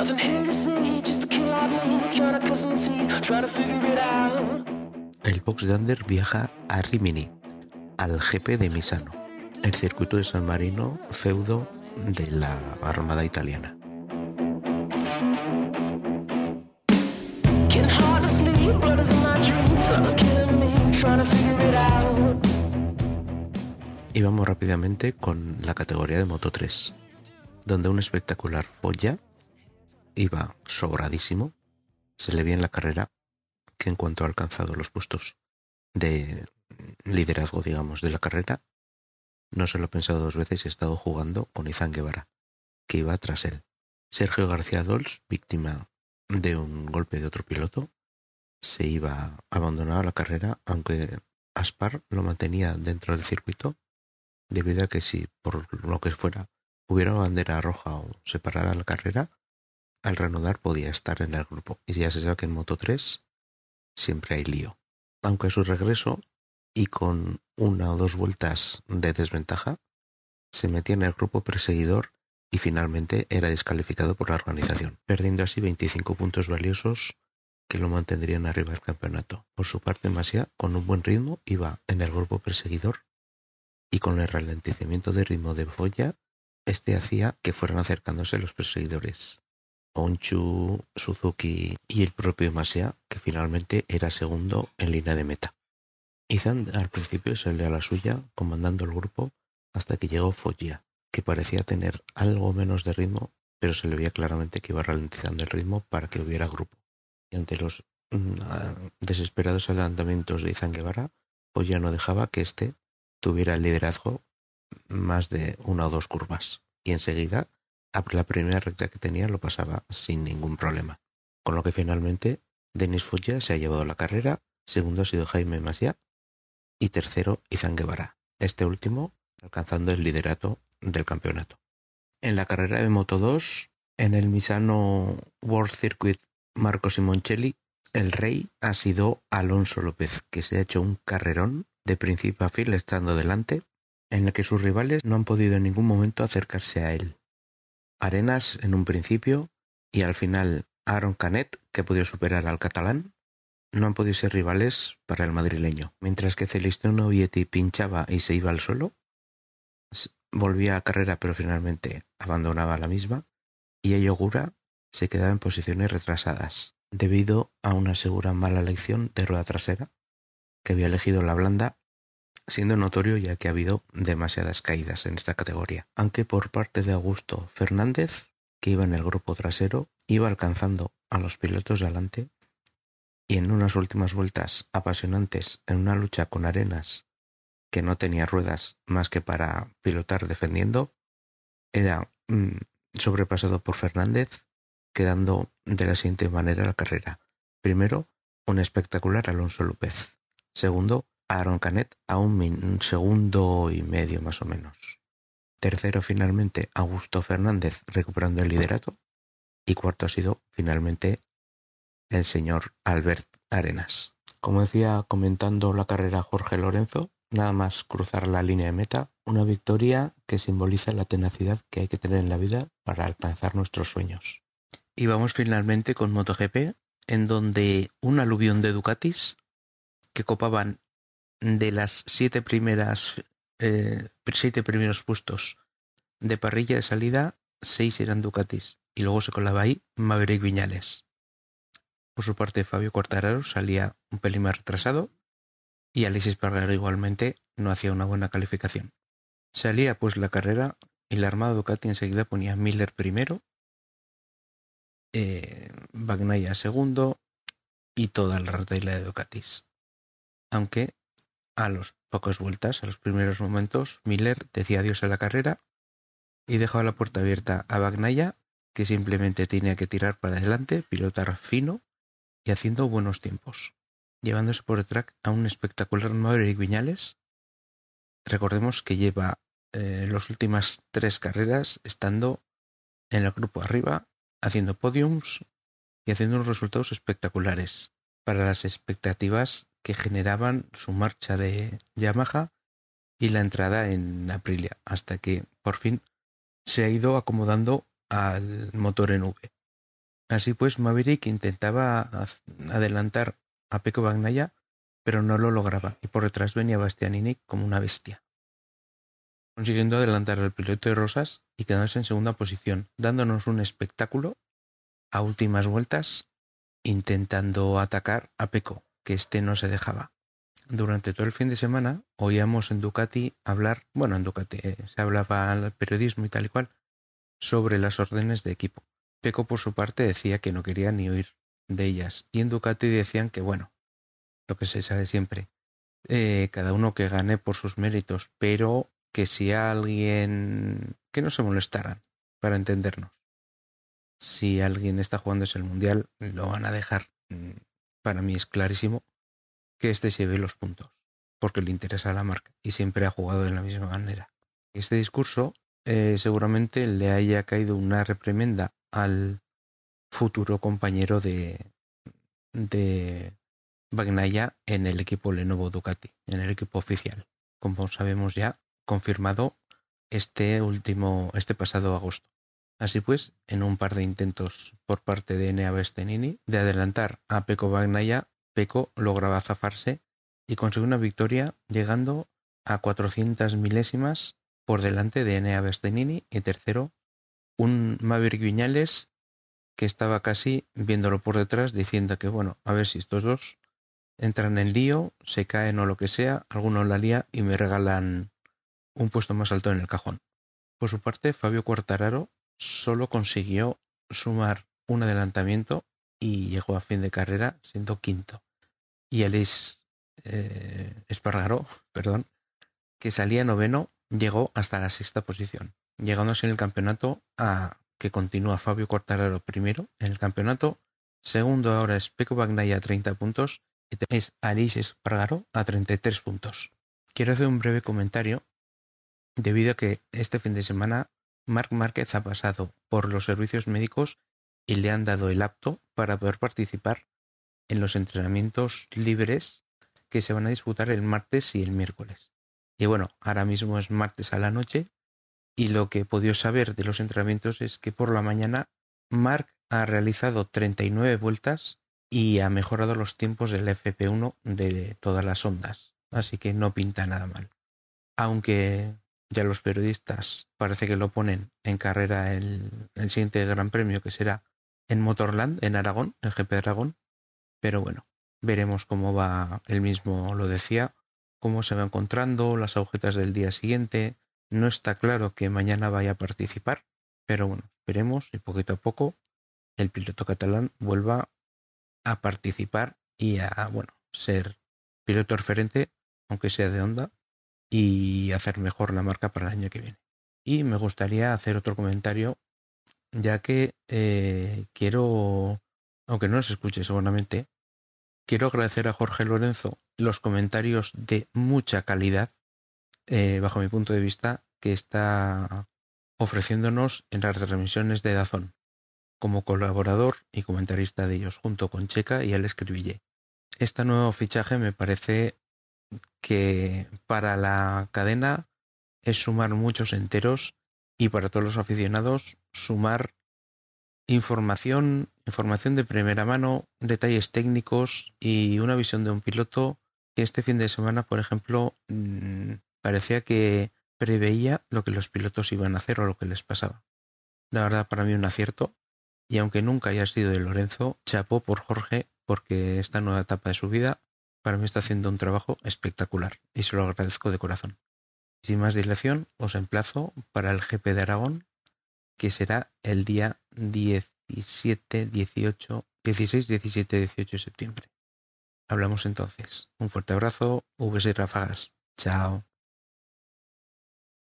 Nothing here to see, just a kid like me trying to cut some teeth, trying to figure it out. El Box Dander viaja a Rimini, al GP de Misano, el circuito de San Marino, feudo de la Armada Italiana. Y vamos rápidamente con la categoría de Moto 3, donde un espectacular Foya iba sobradísimo, se le vi en la carrera que en cuanto ha alcanzado los puestos de liderazgo, digamos, de la carrera, no se lo ha pensado dos veces y ha estado jugando con Izan Guevara, que iba tras él. Sergio García Dols, víctima de un golpe de otro piloto, se iba abandonado la carrera, aunque Aspar lo mantenía dentro del circuito, debido a que si por lo que fuera hubiera bandera roja o se parara la carrera, al reanudar podía estar en el grupo. Y ya se sabe que en Moto 3 siempre hay lío. Aunque a su regreso y con una o dos vueltas de desventaja, se metía en el grupo perseguidor y finalmente era descalificado por la organización, perdiendo así 25 puntos valiosos que lo mantendrían arriba del campeonato. Por su parte, Masia, con un buen ritmo, iba en el grupo perseguidor y con el ralentizamiento de ritmo de Foya, este hacía que fueran acercándose los perseguidores. Onchu, Suzuki y el propio Masia, que finalmente era segundo en línea de meta. Izan al principio salió a la suya, comandando el grupo, hasta que llegó Foggia, que parecía tener algo menos de ritmo, pero se le veía claramente que iba ralentizando el ritmo para que hubiera grupo. Y ante los mm, ah, desesperados adelantamientos de Izan Guevara, Foggia no dejaba que éste tuviera el liderazgo más de una o dos curvas. Y enseguida la primera recta que tenía lo pasaba sin ningún problema. Con lo que finalmente Denis Foggia se ha llevado la carrera, segundo ha sido Jaime Masia y tercero Izan Guevara, este último alcanzando el liderato del campeonato. En la carrera de Moto 2, en el Misano World Circuit Marco Simoncelli, el rey ha sido Alonso López, que se ha hecho un carrerón de principio a fin estando delante, en el que sus rivales no han podido en ningún momento acercarse a él. Arenas en un principio y al final Aaron Canet, que pudo superar al catalán, no han podido ser rivales para el madrileño. Mientras que Celestino Vietti pinchaba y se iba al suelo, volvía a carrera pero finalmente abandonaba la misma, y Eyogura se quedaba en posiciones retrasadas, debido a una segura mala elección de rueda trasera, que había elegido la blanda siendo notorio ya que ha habido demasiadas caídas en esta categoría, aunque por parte de Augusto Fernández, que iba en el grupo trasero, iba alcanzando a los pilotos de adelante y en unas últimas vueltas apasionantes en una lucha con Arenas que no tenía ruedas más que para pilotar defendiendo, era mm, sobrepasado por Fernández, quedando de la siguiente manera la carrera. Primero, un espectacular Alonso López. Segundo, Aaron Canet a un, un, segundo y medio más o menos. Tercero finalmente Augusto Fernández recuperando el liderato. Y cuarto ha sido finalmente el señor Albert Arenas. Como decía comentando la carrera Jorge Lorenzo, nada más cruzar la línea de meta, una victoria que simboliza la tenacidad que hay que tener en la vida para alcanzar nuestros sueños. Y vamos finalmente con MotoGP, en donde un aluvión de Ducatis que copaban de las siete primeras eh, siete primeros puestos de parrilla de salida, seis eran Ducatis y luego se colaba ahí Maverick Viñales. Por su parte, Fabio Quartararo salía un pelín más retrasado y Alexis Pargaro igualmente no hacía una buena calificación. Salía pues la carrera y la armada Ducati enseguida ponía Miller primero, eh, Bagnaia segundo y toda la retahíla de Ducatis. Aunque a las pocas vueltas, a los primeros momentos, Miller decía adiós a la carrera y dejaba la puerta abierta a Bagnaya, que simplemente tenía que tirar para adelante, pilotar fino y haciendo buenos tiempos, llevándose por detrás a un espectacular Maverick Viñales. Recordemos que lleva eh, las últimas tres carreras estando en el grupo arriba, haciendo podiums y haciendo unos resultados espectaculares para las expectativas que generaban su marcha de Yamaha y la entrada en Aprilia, hasta que por fin se ha ido acomodando al motor en V. Así pues, Maverick intentaba adelantar a Pecco Bagnaia, pero no lo lograba, y por detrás venía Bastianini como una bestia, consiguiendo adelantar al piloto de Rosas y quedándose en segunda posición, dándonos un espectáculo a últimas vueltas intentando atacar a Peco, que éste no se dejaba. Durante todo el fin de semana oíamos en Ducati hablar, bueno, en Ducati eh, se hablaba al periodismo y tal y cual, sobre las órdenes de equipo. Peco por su parte decía que no quería ni oír de ellas, y en Ducati decían que bueno, lo que se sabe siempre, eh, cada uno que gane por sus méritos, pero que si alguien que no se molestaran, para entendernos si alguien está jugando ese el mundial, lo van a dejar. Mm, para mí es clarísimo que este se ve los puntos, porque le interesa a la marca y siempre ha jugado de la misma manera. Este discurso eh, seguramente le haya caído una reprimenda al futuro compañero de, de Bagnaya en el equipo Lenovo Ducati, en el equipo oficial. Como sabemos ya, confirmado este último, este pasado agosto. Así pues, en un par de intentos por parte de Enea Bestenini de adelantar a Peco Bagnaya, Peco lograba zafarse y consiguió una victoria llegando a 400 milésimas por delante de Enea Bestenini y tercero un Maverick Viñales que estaba casi viéndolo por detrás diciendo que bueno, a ver si estos dos entran en lío, se caen o lo que sea, alguno la lía y me regalan un puesto más alto en el cajón. Por su parte, Fabio Quartararo solo consiguió sumar un adelantamiento y llegó a fin de carrera siendo quinto. Y Alice eh, perdón, que salía noveno, llegó hasta la sexta posición, llegándose en el campeonato a que continúa Fabio Cortararo primero en el campeonato, segundo ahora es Peco Bagnaya a 30 puntos y es Alice Espargaró a 33 puntos. Quiero hacer un breve comentario debido a que este fin de semana Marc Márquez ha pasado por los servicios médicos y le han dado el apto para poder participar en los entrenamientos libres que se van a disputar el martes y el miércoles. Y bueno, ahora mismo es martes a la noche y lo que he podido saber de los entrenamientos es que por la mañana Marc ha realizado 39 vueltas y ha mejorado los tiempos del FP1 de todas las ondas, así que no pinta nada mal. Aunque ya los periodistas parece que lo ponen en carrera el, siguiente Gran Premio que será en Motorland, en Aragón, en GP de Aragón. Pero bueno, veremos cómo va, él mismo lo decía, cómo se va encontrando, las agujetas del día siguiente. No está claro que mañana vaya a participar, pero bueno, esperemos y poquito a poco el piloto catalán vuelva a participar y a, bueno, ser piloto referente, aunque sea de onda, y hacer mejor la marca para el año que viene. Y me gustaría hacer otro comentario, ya que eh, quiero, aunque no se escuche seguramente, quiero agradecer a Jorge Lorenzo los comentarios de mucha calidad, eh, bajo mi punto de vista, que está ofreciéndonos en las transmisiones de Dazón, como colaborador y comentarista de ellos, junto con Checa y el Escribille. Este nuevo fichaje me parece que para la cadena es sumar muchos enteros y para todos los aficionados sumar información, información de primera mano, detalles técnicos y una visión de un piloto que este fin de semana, por ejemplo, mm, parecía que preveía lo que los pilotos iban a hacer o lo que les pasaba. La verdad, para mí un acierto. Y aunque nunca haya sido de Lorenzo, chapó por Jorge porque esta nueva etapa de su vida para mí está haciendo un trabajo espectacular y se lo agradezco de corazón. Sin más dilación, os emplazo para el GP de Aragón, que será el día 17, 18, 16, 17, 18 de septiembre. Hablamos entonces. Un fuerte abrazo, Vs ráfagas. Chao.